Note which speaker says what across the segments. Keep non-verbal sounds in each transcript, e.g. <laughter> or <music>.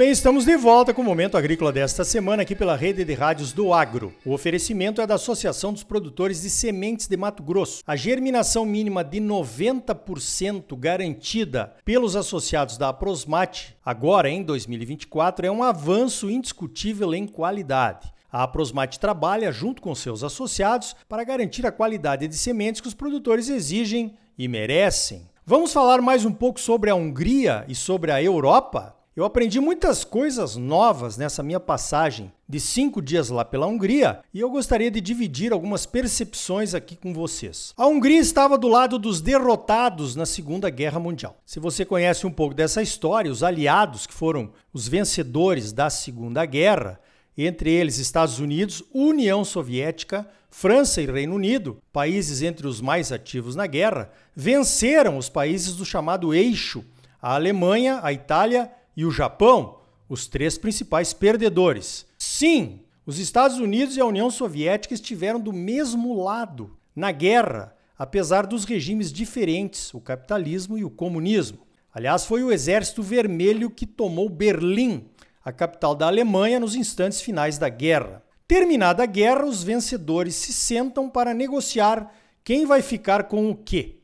Speaker 1: bem, estamos de volta com o Momento Agrícola desta semana aqui pela rede de rádios do Agro. O oferecimento é da Associação dos Produtores de Sementes de Mato Grosso. A germinação mínima de 90% garantida pelos associados da Aprosmate, agora em 2024, é um avanço indiscutível em qualidade. A Aprosmate trabalha junto com seus associados para garantir a qualidade de sementes que os produtores exigem e merecem. Vamos falar mais um pouco sobre a Hungria e sobre a Europa? Eu aprendi muitas coisas novas nessa minha passagem de cinco dias lá pela Hungria e eu gostaria de dividir algumas percepções aqui com vocês. A Hungria estava do lado dos derrotados na Segunda Guerra Mundial. Se você conhece um pouco dessa história, os aliados que foram os vencedores da Segunda Guerra, entre eles Estados Unidos, União Soviética, França e Reino Unido, países entre os mais ativos na guerra, venceram os países do chamado Eixo, a Alemanha, a Itália e o Japão, os três principais perdedores. Sim, os Estados Unidos e a União Soviética estiveram do mesmo lado na guerra, apesar dos regimes diferentes, o capitalismo e o comunismo. Aliás, foi o Exército Vermelho que tomou Berlim, a capital da Alemanha, nos instantes finais da guerra. Terminada a guerra, os vencedores se sentam para negociar quem vai ficar com o quê.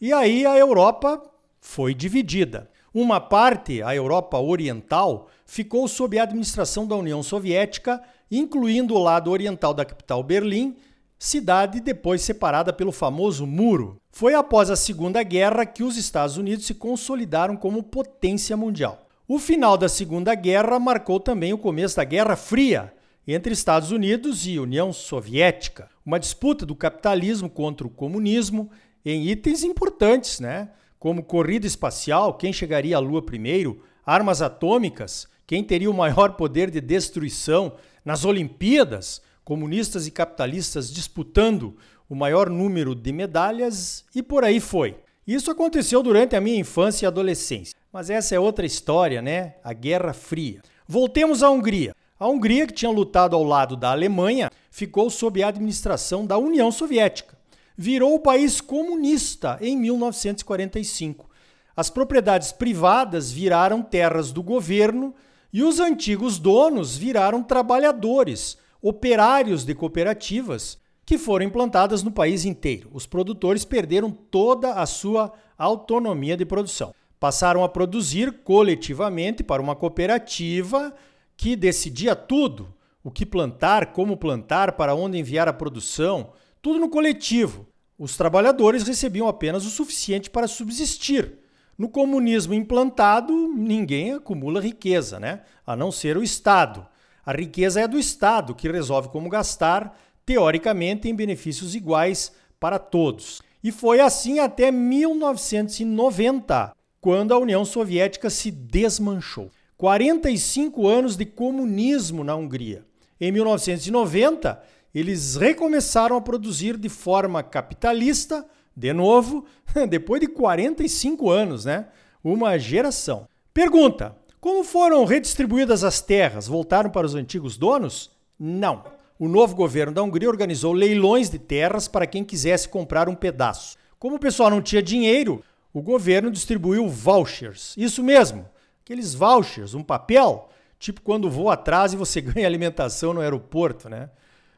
Speaker 1: E aí a Europa foi dividida. Uma parte, a Europa Oriental, ficou sob a administração da União Soviética, incluindo o lado oriental da capital Berlim, cidade depois separada pelo famoso Muro. Foi após a Segunda Guerra que os Estados Unidos se consolidaram como potência mundial. O final da Segunda Guerra marcou também o começo da Guerra Fria entre Estados Unidos e União Soviética, uma disputa do capitalismo contra o comunismo em itens importantes, né? Como corrida espacial, quem chegaria à Lua primeiro, armas atômicas, quem teria o maior poder de destruição, nas Olimpíadas, comunistas e capitalistas disputando o maior número de medalhas e por aí foi. Isso aconteceu durante a minha infância e adolescência. Mas essa é outra história, né? A Guerra Fria. Voltemos à Hungria. A Hungria, que tinha lutado ao lado da Alemanha, ficou sob a administração da União Soviética virou o país comunista em 1945. As propriedades privadas viraram terras do governo e os antigos donos viraram trabalhadores, operários de cooperativas que foram implantadas no país inteiro. Os produtores perderam toda a sua autonomia de produção. Passaram a produzir coletivamente para uma cooperativa que decidia tudo: o que plantar, como plantar, para onde enviar a produção, tudo no coletivo. Os trabalhadores recebiam apenas o suficiente para subsistir. No comunismo implantado, ninguém acumula riqueza, né? A não ser o Estado. A riqueza é do Estado, que resolve como gastar, teoricamente em benefícios iguais para todos. E foi assim até 1990, quando a União Soviética se desmanchou. 45 anos de comunismo na Hungria. Em 1990, eles recomeçaram a produzir de forma capitalista, de novo, <laughs> depois de 45 anos, né? Uma geração. Pergunta: como foram redistribuídas as terras? Voltaram para os antigos donos? Não. O novo governo da Hungria organizou leilões de terras para quem quisesse comprar um pedaço. Como o pessoal não tinha dinheiro, o governo distribuiu vouchers. Isso mesmo, aqueles vouchers, um papel, tipo quando voa atrás e você <laughs> ganha alimentação no aeroporto, né?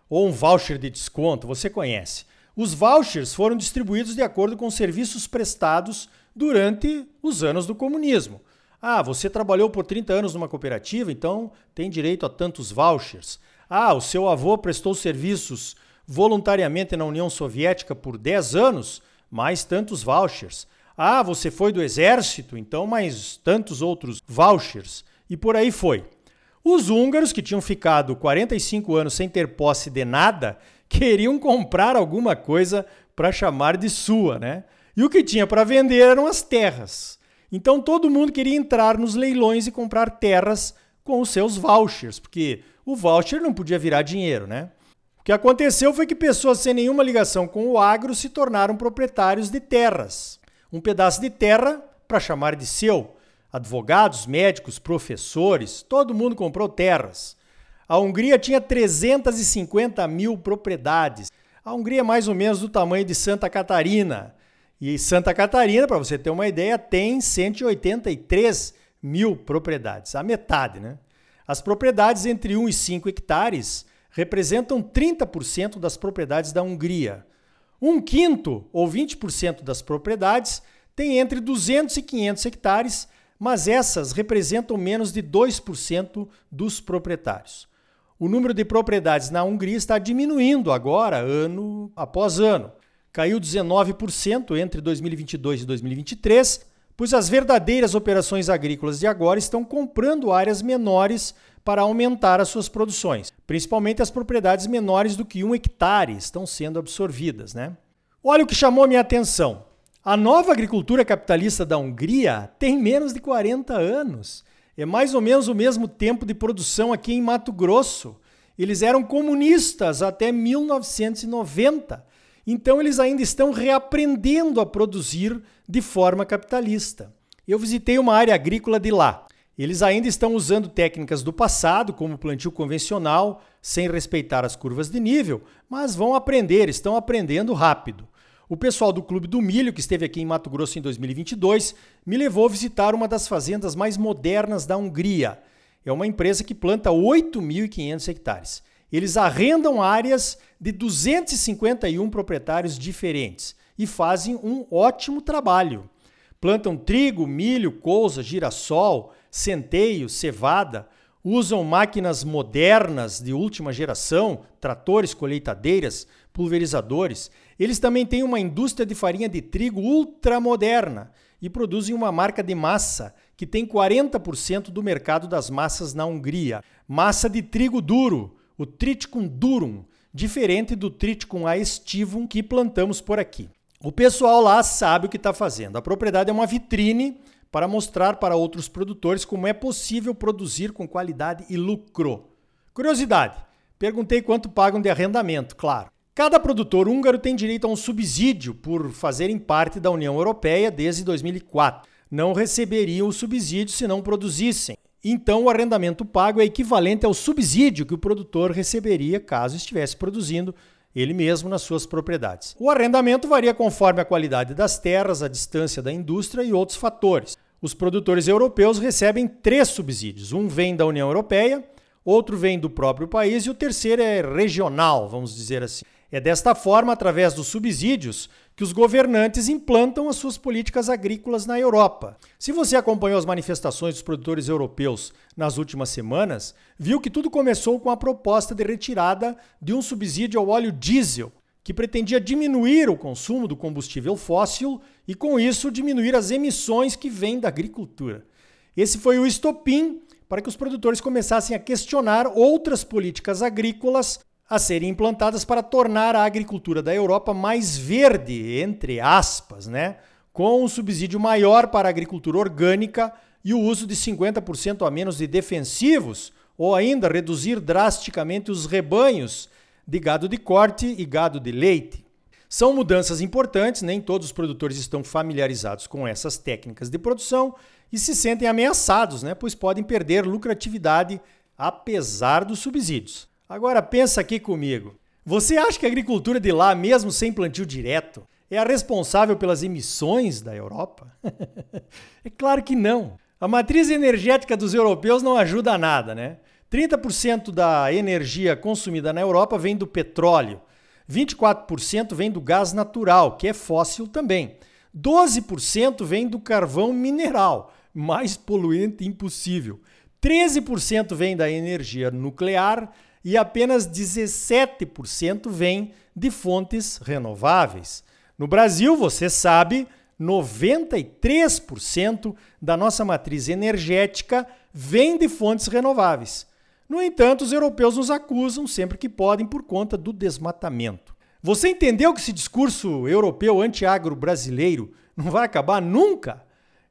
Speaker 1: Ou um voucher de desconto, você conhece. Os vouchers foram distribuídos de acordo com serviços prestados durante os anos do comunismo. Ah, você trabalhou por 30 anos numa cooperativa, então tem direito a tantos vouchers. Ah, o seu avô prestou serviços voluntariamente na União Soviética por 10 anos, mais tantos vouchers. Ah, você foi do exército, então mais tantos outros vouchers. E por aí foi. Os húngaros, que tinham ficado 45 anos sem ter posse de nada, <laughs> queriam comprar alguma coisa para chamar de sua, né? E o que tinha para vender eram as terras. Então todo mundo queria entrar nos leilões e comprar terras com os seus vouchers, porque o voucher não podia virar dinheiro, né? O que aconteceu foi que pessoas sem nenhuma ligação com o agro se tornaram proprietários de terras. Um pedaço de terra para chamar de seu advogados, médicos, professores, todo mundo comprou terras. A Hungria tinha 350 mil propriedades. A Hungria é mais ou menos do tamanho de Santa Catarina. E Santa Catarina, para você ter uma ideia, tem 183 mil propriedades, a metade, né? As propriedades entre 1 e 5 hectares representam 30% das propriedades da Hungria. Um quinto, ou 20% das propriedades, tem entre 200 e 500 hectares, mas essas representam menos de 2% dos proprietários. O número de propriedades na Hungria está diminuindo agora, ano após ano. Caiu 19% entre 2022 e 2023 pois as verdadeiras operações agrícolas de agora estão comprando áreas menores para aumentar as suas produções. Principalmente as propriedades menores do que um hectare estão sendo absorvidas. Né? Olha o que chamou minha atenção. A nova agricultura capitalista da Hungria tem menos de 40 anos. É mais ou menos o mesmo tempo de produção aqui em Mato Grosso. Eles eram comunistas até 1990 então eles ainda estão reaprendendo a produzir de forma capitalista. Eu visitei uma área agrícola de lá. Eles ainda estão usando técnicas do passado, como plantio convencional, sem respeitar as curvas de nível, mas vão aprender, estão aprendendo rápido. O pessoal do Clube do Milho, que esteve aqui em Mato Grosso em 2022, me levou a visitar uma das fazendas mais modernas da Hungria. É uma empresa que planta 8.500 hectares. Eles arrendam áreas de 251 proprietários diferentes e fazem um ótimo trabalho. Plantam trigo, milho, couza, girassol, centeio, cevada, usam máquinas modernas de última geração, tratores, colheitadeiras, pulverizadores. Eles também têm uma indústria de farinha de trigo ultramoderna e produzem uma marca de massa que tem 40% do mercado das massas na Hungria. Massa de trigo duro, o Triticum durum, diferente do Triticum aestivum que plantamos por aqui. O pessoal lá sabe o que está fazendo. A propriedade é uma vitrine para mostrar para outros produtores como é possível produzir com qualidade e lucro. Curiosidade: perguntei quanto pagam de arrendamento, claro. Cada produtor húngaro tem direito a um subsídio por fazerem parte da União Europeia desde 2004. Não receberiam o subsídio se não produzissem. Então, o arrendamento pago é equivalente ao subsídio que o produtor receberia caso estivesse produzindo ele mesmo nas suas propriedades. O arrendamento varia conforme a qualidade das terras, a distância da indústria e outros fatores. Os produtores europeus recebem três subsídios: um vem da União Europeia, outro vem do próprio país e o terceiro é regional, vamos dizer assim. É desta forma, através dos subsídios, que os governantes implantam as suas políticas agrícolas na Europa. Se você acompanhou as manifestações dos produtores europeus nas últimas semanas, viu que tudo começou com a proposta de retirada de um subsídio ao óleo diesel, que pretendia diminuir o consumo do combustível fóssil e, com isso, diminuir as emissões que vêm da agricultura. Esse foi o estopim para que os produtores começassem a questionar outras políticas agrícolas a serem implantadas para tornar a agricultura da Europa mais verde, entre aspas, né? com um subsídio maior para a agricultura orgânica e o uso de 50% a menos de defensivos, ou ainda reduzir drasticamente os rebanhos de gado de corte e gado de leite. São mudanças importantes, nem todos os produtores estão familiarizados com essas técnicas de produção e se sentem ameaçados, né? pois podem perder lucratividade apesar dos subsídios. Agora pensa aqui comigo. Você acha que a agricultura de lá, mesmo sem plantio direto, é a responsável pelas emissões da Europa? <laughs> é claro que não. A matriz energética dos europeus não ajuda a nada, né? 30% da energia consumida na Europa vem do petróleo, 24% vem do gás natural, que é fóssil também. 12% vem do carvão mineral, mais poluente impossível. 13% vem da energia nuclear e apenas 17% vem de fontes renováveis. No Brasil, você sabe, 93% da nossa matriz energética vem de fontes renováveis. No entanto, os europeus nos acusam sempre que podem por conta do desmatamento. Você entendeu que esse discurso europeu anti-agro brasileiro não vai acabar nunca?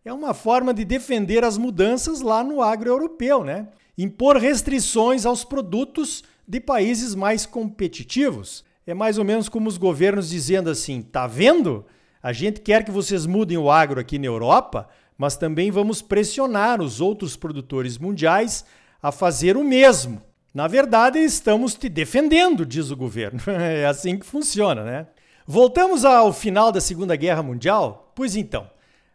Speaker 1: É uma forma de defender as mudanças lá no agro europeu, né? impor restrições aos produtos de países mais competitivos. É mais ou menos como os governos dizendo assim: tá vendo? A gente quer que vocês mudem o agro aqui na Europa, mas também vamos pressionar os outros produtores mundiais a fazer o mesmo. Na verdade, estamos te defendendo, diz o governo. <laughs> É assim que funciona, né? Voltamos ao final da Segunda Guerra Mundial? Pois então,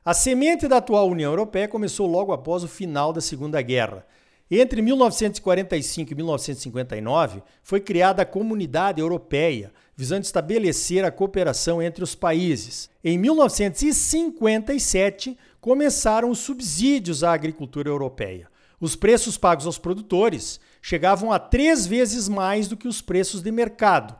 Speaker 1: A semente da atual União Europeia começou logo após o final da Segunda Guerra. Entre 1945 e 1959, foi criada a Comunidade Europeia, visando estabelecer a cooperação entre os países. Em 1957, começaram os subsídios à agricultura europeia. Os preços pagos aos produtores chegavam a três vezes mais do que os preços de mercado.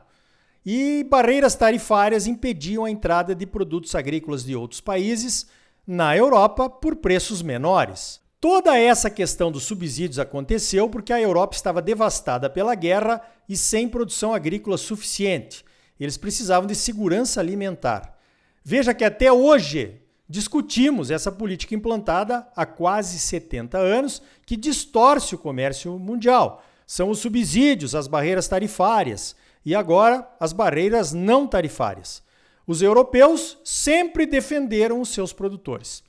Speaker 1: E barreiras tarifárias impediam a entrada de produtos agrícolas de outros países na Europa por preços menores. Toda essa questão dos subsídios aconteceu porque a Europa estava devastada pela guerra e sem produção agrícola suficiente. Eles precisavam de segurança alimentar. Veja que até hoje discutimos essa política implantada há quase 70 anos que distorce o comércio mundial. São os subsídios, as barreiras tarifárias e agora as barreiras não tarifárias. Os europeus sempre defenderam os seus produtores.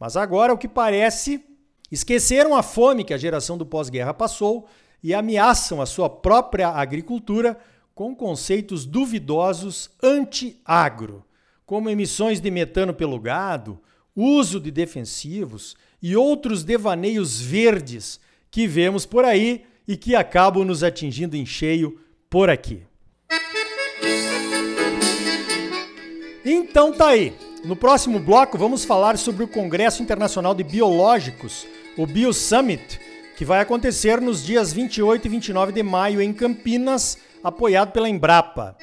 Speaker 1: Mas agora, o que parece, esqueceram a fome que a geração do pós-guerra passou e ameaçam a sua própria agricultura com conceitos duvidosos anti-agro como emissões de metano pelo gado, uso de defensivos e outros devaneios verdes que vemos por aí e que acabam nos atingindo em cheio por aqui. Então tá aí. No próximo bloco vamos falar sobre o Congresso Internacional de Biológicos, o Bio Summit, que vai acontecer nos dias 28 e 29 de maio em Campinas, apoiado pela Embrapa.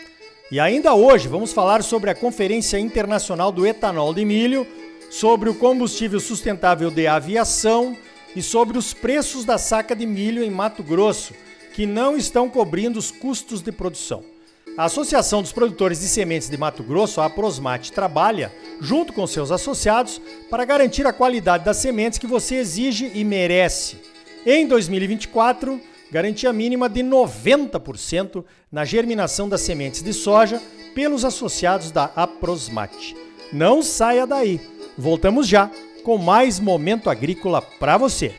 Speaker 1: E ainda hoje vamos falar sobre a Conferência Internacional do Etanol de Milho, sobre o combustível sustentável de aviação e sobre os preços da saca de milho em Mato Grosso, que não estão cobrindo os custos de produção. A Associação dos Produtores de Sementes de Mato Grosso, a Prosmate, trabalha, junto com seus associados, para garantir a qualidade das sementes que você exige e merece. Em 2024, garantia mínima de 90% na germinação das sementes de soja pelos associados da Aprosmate. Não saia daí. Voltamos já com mais momento agrícola para você.